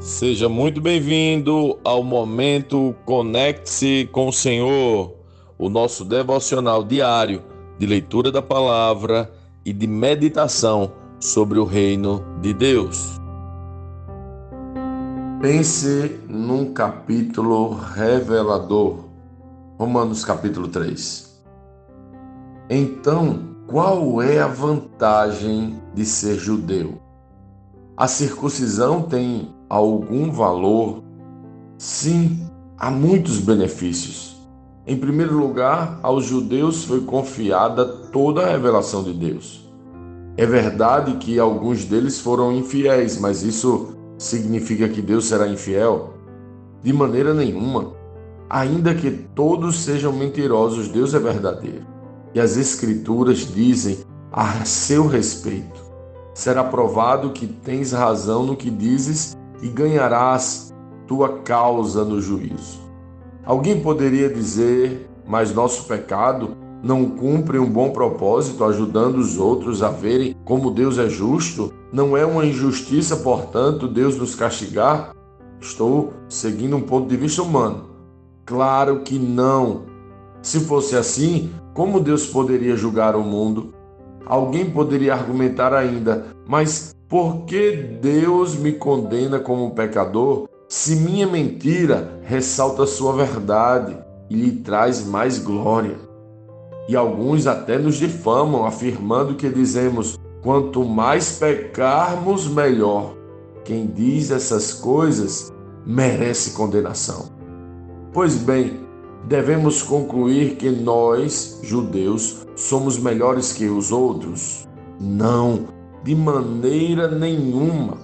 Seja muito bem-vindo ao momento Conecte-se com o Senhor, o nosso devocional diário de leitura da palavra e de meditação sobre o reino de Deus. Pense num capítulo revelador. Romanos capítulo 3. Então, qual é a vantagem de ser judeu? A circuncisão tem algum valor? Sim, há muitos benefícios. Em primeiro lugar, aos judeus foi confiada toda a revelação de Deus. É verdade que alguns deles foram infiéis, mas isso significa que Deus será infiel? De maneira nenhuma. Ainda que todos sejam mentirosos, Deus é verdadeiro. E as Escrituras dizem a seu respeito: será provado que tens razão no que dizes e ganharás tua causa no juízo. Alguém poderia dizer, mas nosso pecado não cumpre um bom propósito ajudando os outros a verem como Deus é justo? Não é uma injustiça, portanto, Deus nos castigar? Estou seguindo um ponto de vista humano. Claro que não. Se fosse assim, como Deus poderia julgar o mundo? Alguém poderia argumentar ainda, mas por que Deus me condena como pecador se minha mentira ressalta sua verdade e lhe traz mais glória? E alguns até nos difamam, afirmando que dizemos: quanto mais pecarmos, melhor. Quem diz essas coisas merece condenação. Pois bem, devemos concluir que nós, judeus, somos melhores que os outros? Não, de maneira nenhuma,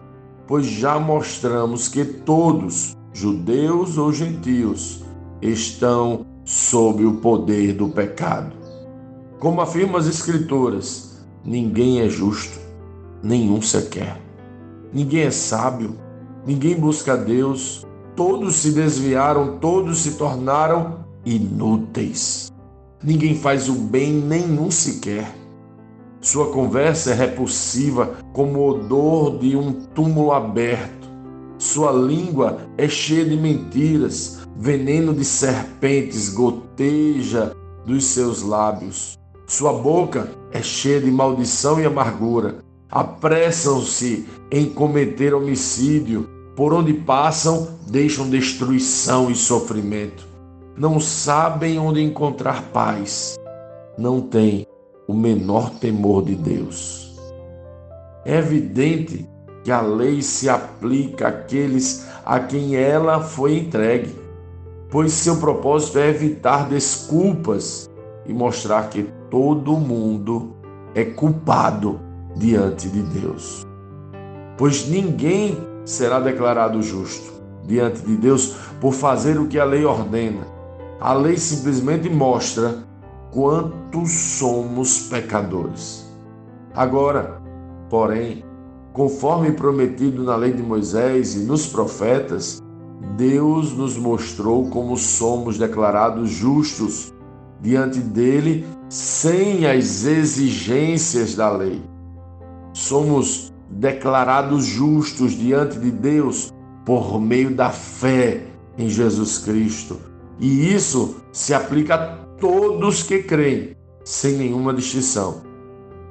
pois já mostramos que todos, judeus ou gentios, estão sob o poder do pecado. Como afirmam as Escrituras, ninguém é justo, nenhum sequer. Ninguém é sábio, ninguém busca Deus, todos se desviaram, todos se tornaram inúteis. Ninguém faz o bem, nenhum sequer. Sua conversa é repulsiva como o odor de um túmulo aberto. Sua língua é cheia de mentiras, veneno de serpentes goteja dos seus lábios. Sua boca é cheia de maldição e amargura. Apressam-se em cometer homicídio, por onde passam, deixam destruição e sofrimento não sabem onde encontrar paz, não têm o menor temor de Deus. É evidente que a lei se aplica àqueles a quem ela foi entregue, pois seu propósito é evitar desculpas e mostrar que todo mundo é culpado diante de Deus. Pois ninguém será declarado justo diante de Deus por fazer o que a lei ordena, a lei simplesmente mostra quanto somos pecadores. Agora, porém, conforme prometido na lei de Moisés e nos profetas, Deus nos mostrou como somos declarados justos diante dele sem as exigências da lei. Somos declarados justos diante de Deus por meio da fé em Jesus Cristo e isso se aplica a todos que creem, sem nenhuma distinção.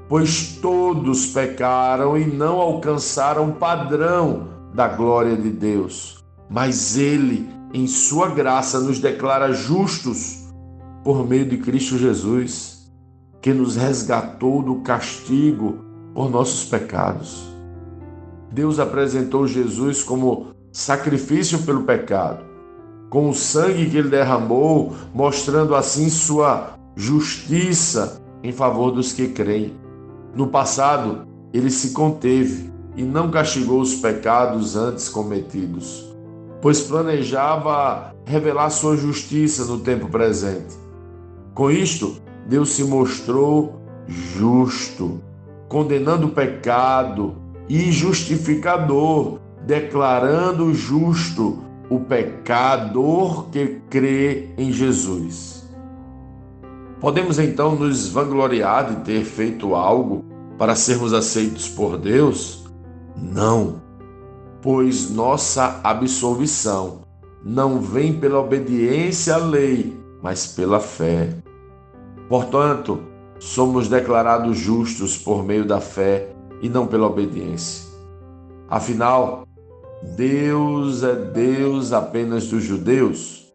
Pois todos pecaram e não alcançaram o padrão da glória de Deus. Mas Ele, em Sua graça, nos declara justos por meio de Cristo Jesus, que nos resgatou do castigo por nossos pecados. Deus apresentou Jesus como sacrifício pelo pecado com o sangue que ele derramou, mostrando assim sua justiça em favor dos que creem. No passado, ele se conteve e não castigou os pecados antes cometidos, pois planejava revelar sua justiça no tempo presente. Com isto, Deus se mostrou justo, condenando o pecado e justificador, declarando justo o pecador que crê em Jesus. Podemos então nos vangloriar de ter feito algo para sermos aceitos por Deus? Não. pois nossa absolvição não vem pela obediência à lei, mas pela fé. Portanto, somos declarados justos por meio da fé e não pela obediência. Afinal, Deus é Deus apenas dos judeus?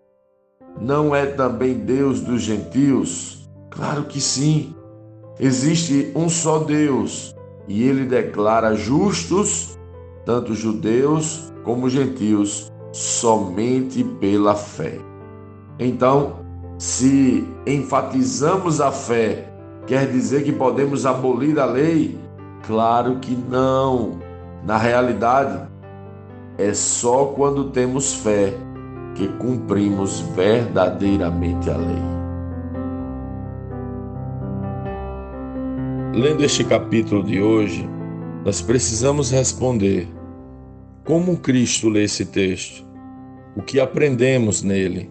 Não é também Deus dos gentios? Claro que sim. Existe um só Deus e ele declara justos tanto judeus como gentios somente pela fé. Então, se enfatizamos a fé, quer dizer que podemos abolir a lei? Claro que não. Na realidade, é só quando temos fé que cumprimos verdadeiramente a lei. Lendo este capítulo de hoje, nós precisamos responder: como Cristo lê esse texto? O que aprendemos nele?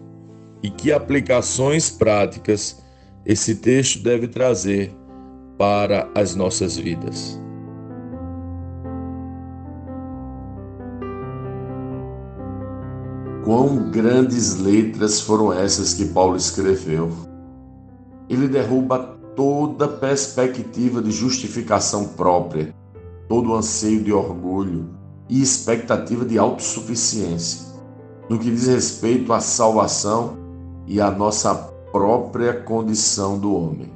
E que aplicações práticas esse texto deve trazer para as nossas vidas? Quão grandes letras foram essas que Paulo escreveu. Ele derruba toda perspectiva de justificação própria, todo anseio de orgulho e expectativa de autossuficiência, no que diz respeito à salvação e à nossa própria condição do homem.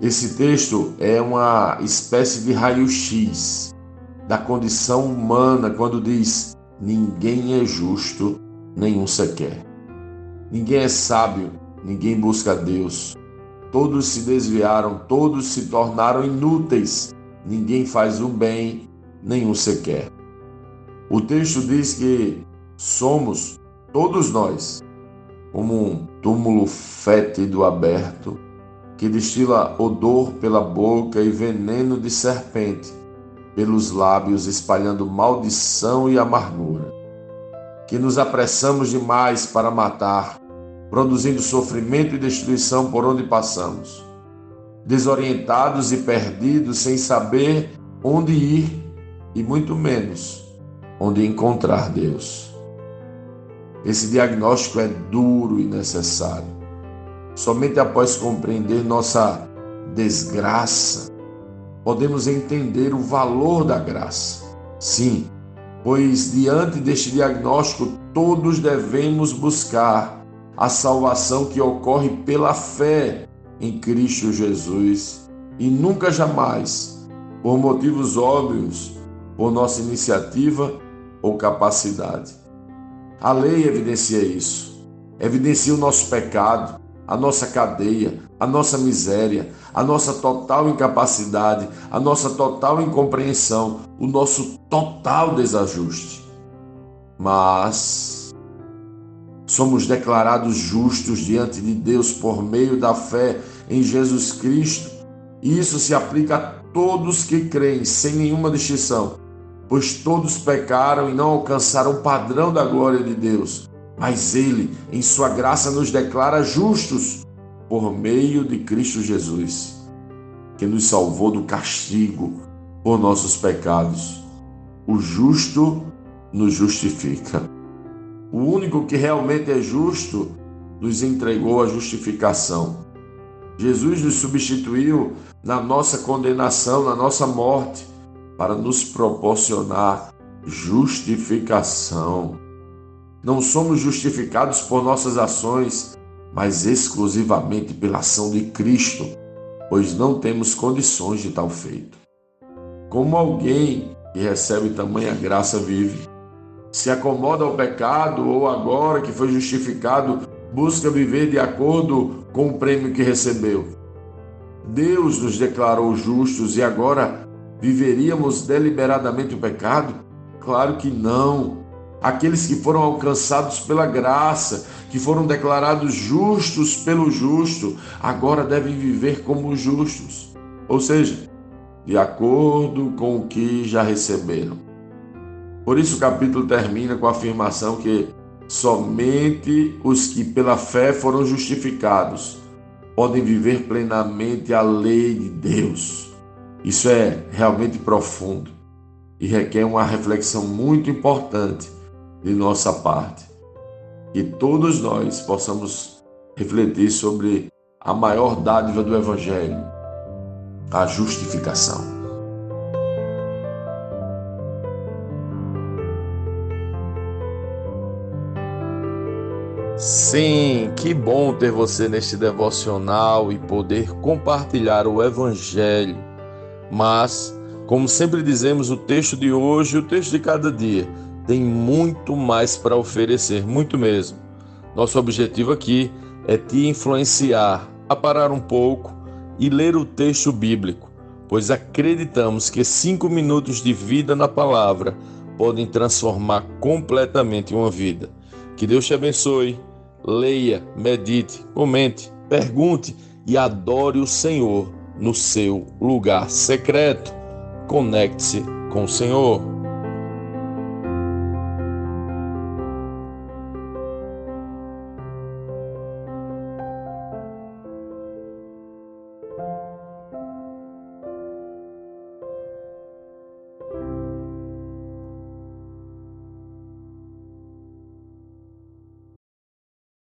Esse texto é uma espécie de raio-x da condição humana quando diz: ninguém é justo, nenhum sequer. Ninguém é sábio, ninguém busca Deus. Todos se desviaram, todos se tornaram inúteis. Ninguém faz o bem, nenhum sequer. O texto diz que somos, todos nós, como um túmulo fétido aberto, que destila odor pela boca e veneno de serpente pelos lábios, espalhando maldição e amargura que nos apressamos demais para matar, produzindo sofrimento e destruição por onde passamos. Desorientados e perdidos, sem saber onde ir e muito menos onde encontrar Deus. Esse diagnóstico é duro e necessário. Somente após compreender nossa desgraça, podemos entender o valor da graça. Sim, pois diante deste diagnóstico todos devemos buscar a salvação que ocorre pela fé em Cristo Jesus e nunca jamais, por motivos óbvios, por nossa iniciativa ou capacidade. A lei evidencia isso, evidencia o nosso pecado, a nossa cadeia, a nossa miséria, a nossa total incapacidade, a nossa total incompreensão, o nosso total desajuste. Mas somos declarados justos diante de Deus por meio da fé em Jesus Cristo, e isso se aplica a todos que creem, sem nenhuma distinção, pois todos pecaram e não alcançaram o padrão da glória de Deus. Mas Ele, em Sua graça, nos declara justos por meio de Cristo Jesus, que nos salvou do castigo por nossos pecados. O justo nos justifica. O único que realmente é justo nos entregou a justificação. Jesus nos substituiu na nossa condenação, na nossa morte, para nos proporcionar justificação. Não somos justificados por nossas ações, mas exclusivamente pela ação de Cristo, pois não temos condições de tal feito. Como alguém que recebe tamanha graça vive? Se acomoda ao pecado ou agora que foi justificado, busca viver de acordo com o prêmio que recebeu? Deus nos declarou justos e agora viveríamos deliberadamente o pecado? Claro que não aqueles que foram alcançados pela graça, que foram declarados justos pelo justo, agora devem viver como justos, ou seja, de acordo com o que já receberam. Por isso o capítulo termina com a afirmação que somente os que pela fé foram justificados podem viver plenamente a lei de Deus. Isso é realmente profundo. e requer uma reflexão muito importante de nossa parte. Que todos nós possamos refletir sobre a maior dádiva do Evangelho, a justificação. Sim, que bom ter você neste devocional e poder compartilhar o Evangelho. Mas, como sempre dizemos, o texto de hoje, o texto de cada dia, tem muito mais para oferecer, muito mesmo. Nosso objetivo aqui é te influenciar a parar um pouco e ler o texto bíblico, pois acreditamos que cinco minutos de vida na palavra podem transformar completamente uma vida. Que Deus te abençoe leia, medite, comente, pergunte e adore o Senhor no seu lugar secreto. Conecte-se com o Senhor.